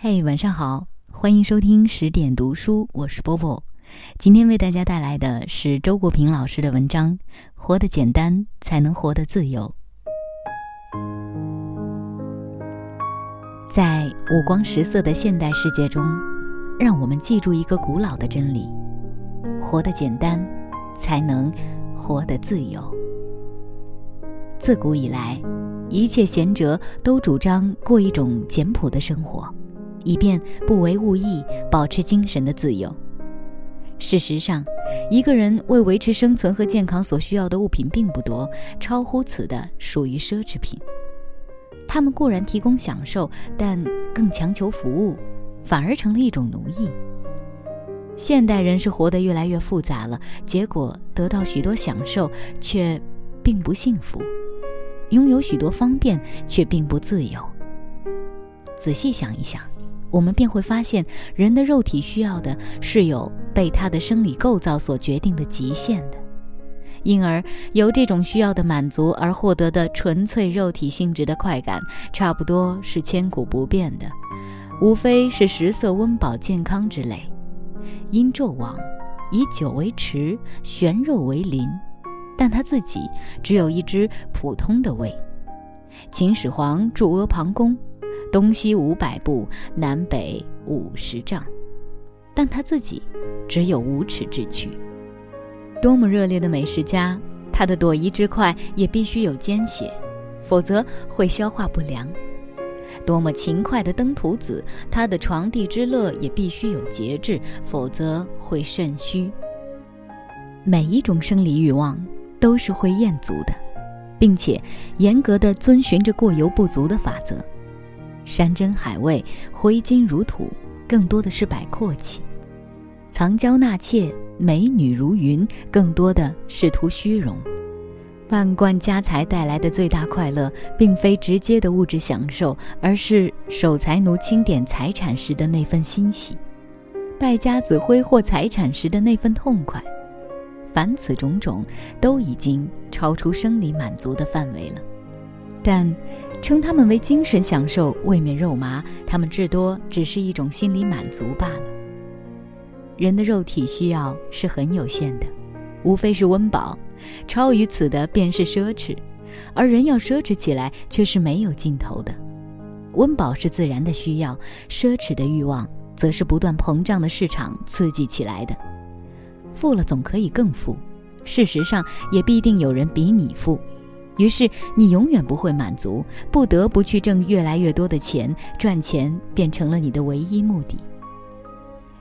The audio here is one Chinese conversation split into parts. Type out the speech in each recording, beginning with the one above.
嘿，晚上好，欢迎收听十点读书，我是波波。今天为大家带来的是周国平老师的文章《活得简单，才能活得自由》。在五光十色的现代世界中，让我们记住一个古老的真理：活得简单，才能活得自由。自古以来，一切贤哲都主张过一种简朴的生活。以便不为物役，保持精神的自由。事实上，一个人为维持生存和健康所需要的物品并不多，超乎此的属于奢侈品。他们固然提供享受，但更强求服务，反而成了一种奴役。现代人是活得越来越复杂了，结果得到许多享受，却并不幸福；拥有许多方便，却并不自由。仔细想一想。我们便会发现，人的肉体需要的是有被他的生理构造所决定的极限的，因而由这种需要的满足而获得的纯粹肉体性质的快感，差不多是千古不变的，无非是食色温饱健康之类。因纣王以酒为池，悬肉为林，但他自己只有一只普通的胃。秦始皇筑阿房宫。东西五百步，南北五十丈，但他自己只有五尺之躯。多么热烈的美食家，他的朵颐之快也必须有间歇，否则会消化不良；多么勤快的登徒子，他的床地之乐也必须有节制，否则会肾虚。每一种生理欲望都是会厌足的，并且严格的遵循着过犹不足的法则。山珍海味、挥金如土，更多的是摆阔气；藏娇纳妾、美女如云，更多的是图虚荣。万贯家财带来的最大快乐，并非直接的物质享受，而是守财奴清点财产时的那份欣喜，败家子挥霍财产时的那份痛快。凡此种种，都已经超出生理满足的范围了。但。称他们为精神享受，未免肉麻。他们至多只是一种心理满足罢了。人的肉体需要是很有限的，无非是温饱，超于此的便是奢侈。而人要奢侈起来，却是没有尽头的。温饱是自然的需要，奢侈的欲望则是不断膨胀的市场刺激起来的。富了总可以更富，事实上也必定有人比你富。于是你永远不会满足，不得不去挣越来越多的钱，赚钱变成了你的唯一目的。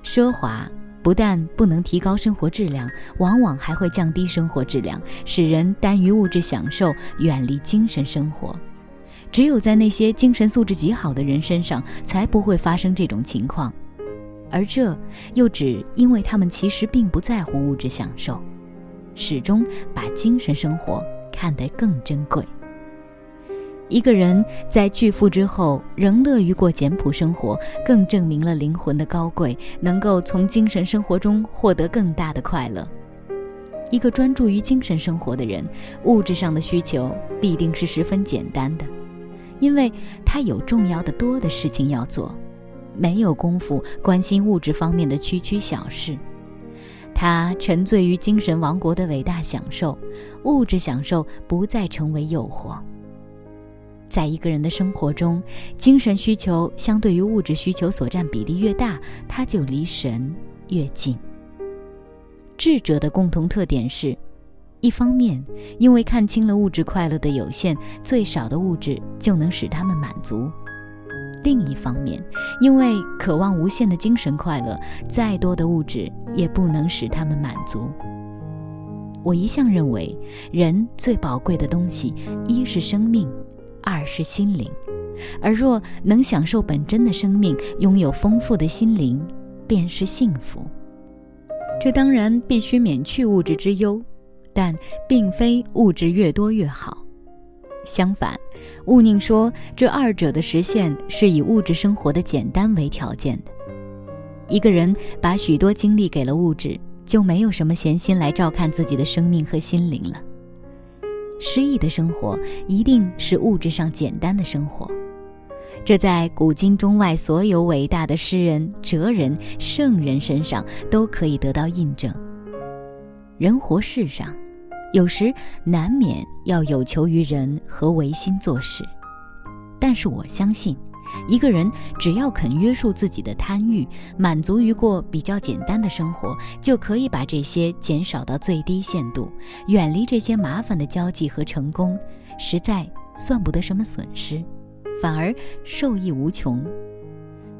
奢华不但不能提高生活质量，往往还会降低生活质量，使人耽于物质享受，远离精神生活。只有在那些精神素质极好的人身上，才不会发生这种情况，而这又只因为他们其实并不在乎物质享受，始终把精神生活。看得更珍贵。一个人在巨富之后仍乐于过简朴生活，更证明了灵魂的高贵，能够从精神生活中获得更大的快乐。一个专注于精神生活的人，物质上的需求必定是十分简单的，因为他有重要的多的事情要做，没有功夫关心物质方面的区区小事。他沉醉于精神王国的伟大享受，物质享受不再成为诱惑。在一个人的生活中，精神需求相对于物质需求所占比例越大，他就离神越近。智者的共同特点是，一方面因为看清了物质快乐的有限，最少的物质就能使他们满足。另一方面，因为渴望无限的精神快乐，再多的物质也不能使他们满足。我一向认为，人最宝贵的东西，一是生命，二是心灵。而若能享受本真的生命，拥有丰富的心灵，便是幸福。这当然必须免去物质之忧，但并非物质越多越好。相反，勿宁说这二者的实现是以物质生活的简单为条件的。一个人把许多精力给了物质，就没有什么闲心来照看自己的生命和心灵了。诗意的生活一定是物质上简单的生活。这在古今中外所有伟大的诗人、哲人、圣人身上都可以得到印证。人活世上，有时难免要有求于人和违心做事，但是我相信。一个人只要肯约束自己的贪欲，满足于过比较简单的生活，就可以把这些减少到最低限度，远离这些麻烦的交际和成功，实在算不得什么损失，反而受益无穷。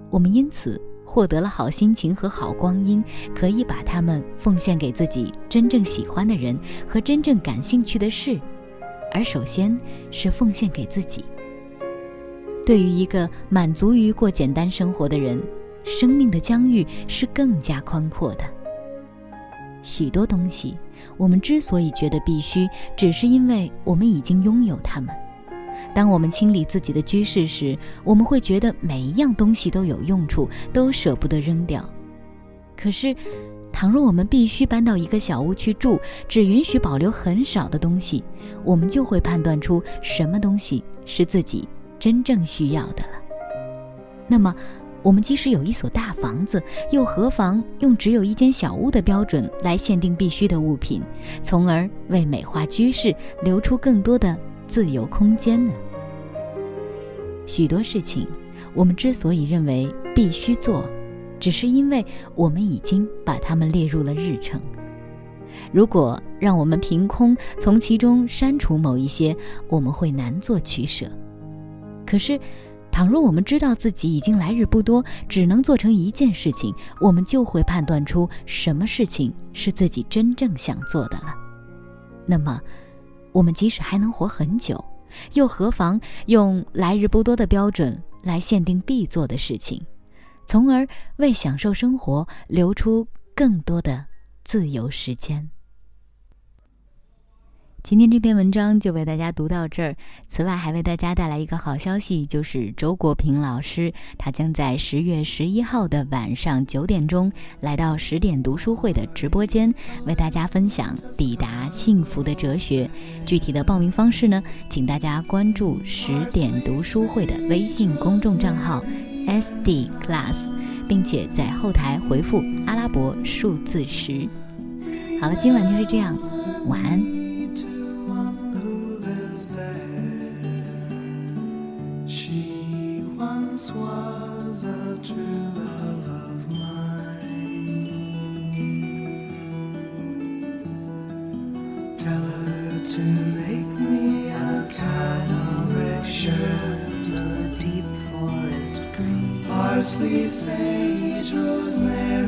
我们因此获得了好心情和好光阴，可以把它们奉献给自己真正喜欢的人和真正感兴趣的事，而首先是奉献给自己。对于一个满足于过简单生活的人，生命的疆域是更加宽阔的。许多东西，我们之所以觉得必须，只是因为我们已经拥有它们。当我们清理自己的居室时，我们会觉得每一样东西都有用处，都舍不得扔掉。可是，倘若我们必须搬到一个小屋去住，只允许保留很少的东西，我们就会判断出什么东西是自己。真正需要的了。那么，我们即使有一所大房子，又何妨用只有一间小屋的标准来限定必须的物品，从而为美化居室留出更多的自由空间呢？许多事情，我们之所以认为必须做，只是因为我们已经把它们列入了日程。如果让我们凭空从其中删除某一些，我们会难做取舍。可是，倘若我们知道自己已经来日不多，只能做成一件事情，我们就会判断出什么事情是自己真正想做的了。那么，我们即使还能活很久，又何妨用来日不多的标准来限定必做的事情，从而为享受生活留出更多的自由时间？今天这篇文章就为大家读到这儿。此外，还为大家带来一个好消息，就是周国平老师，他将在十月十一号的晚上九点钟来到十点读书会的直播间，为大家分享《抵达幸福的哲学》。具体的报名方式呢，请大家关注十点读书会的微信公众账号 SD Class，并且在后台回复阿拉伯数字十。好了，今晚就是这样，晚安。to make me a cataract red shirt, a deep forest green, parsley, sage, rosemary.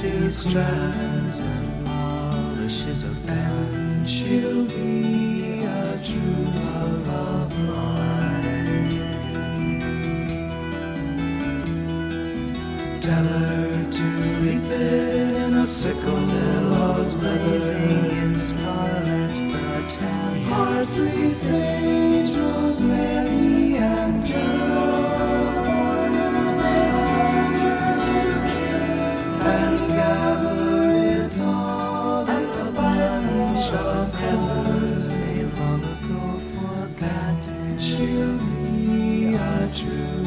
The strands and polishes a fan. She'll be a true love of mine. Tell her to reap it in a sickle billows blazing in scarlet battalion. Parsley, sage, rosemary. true.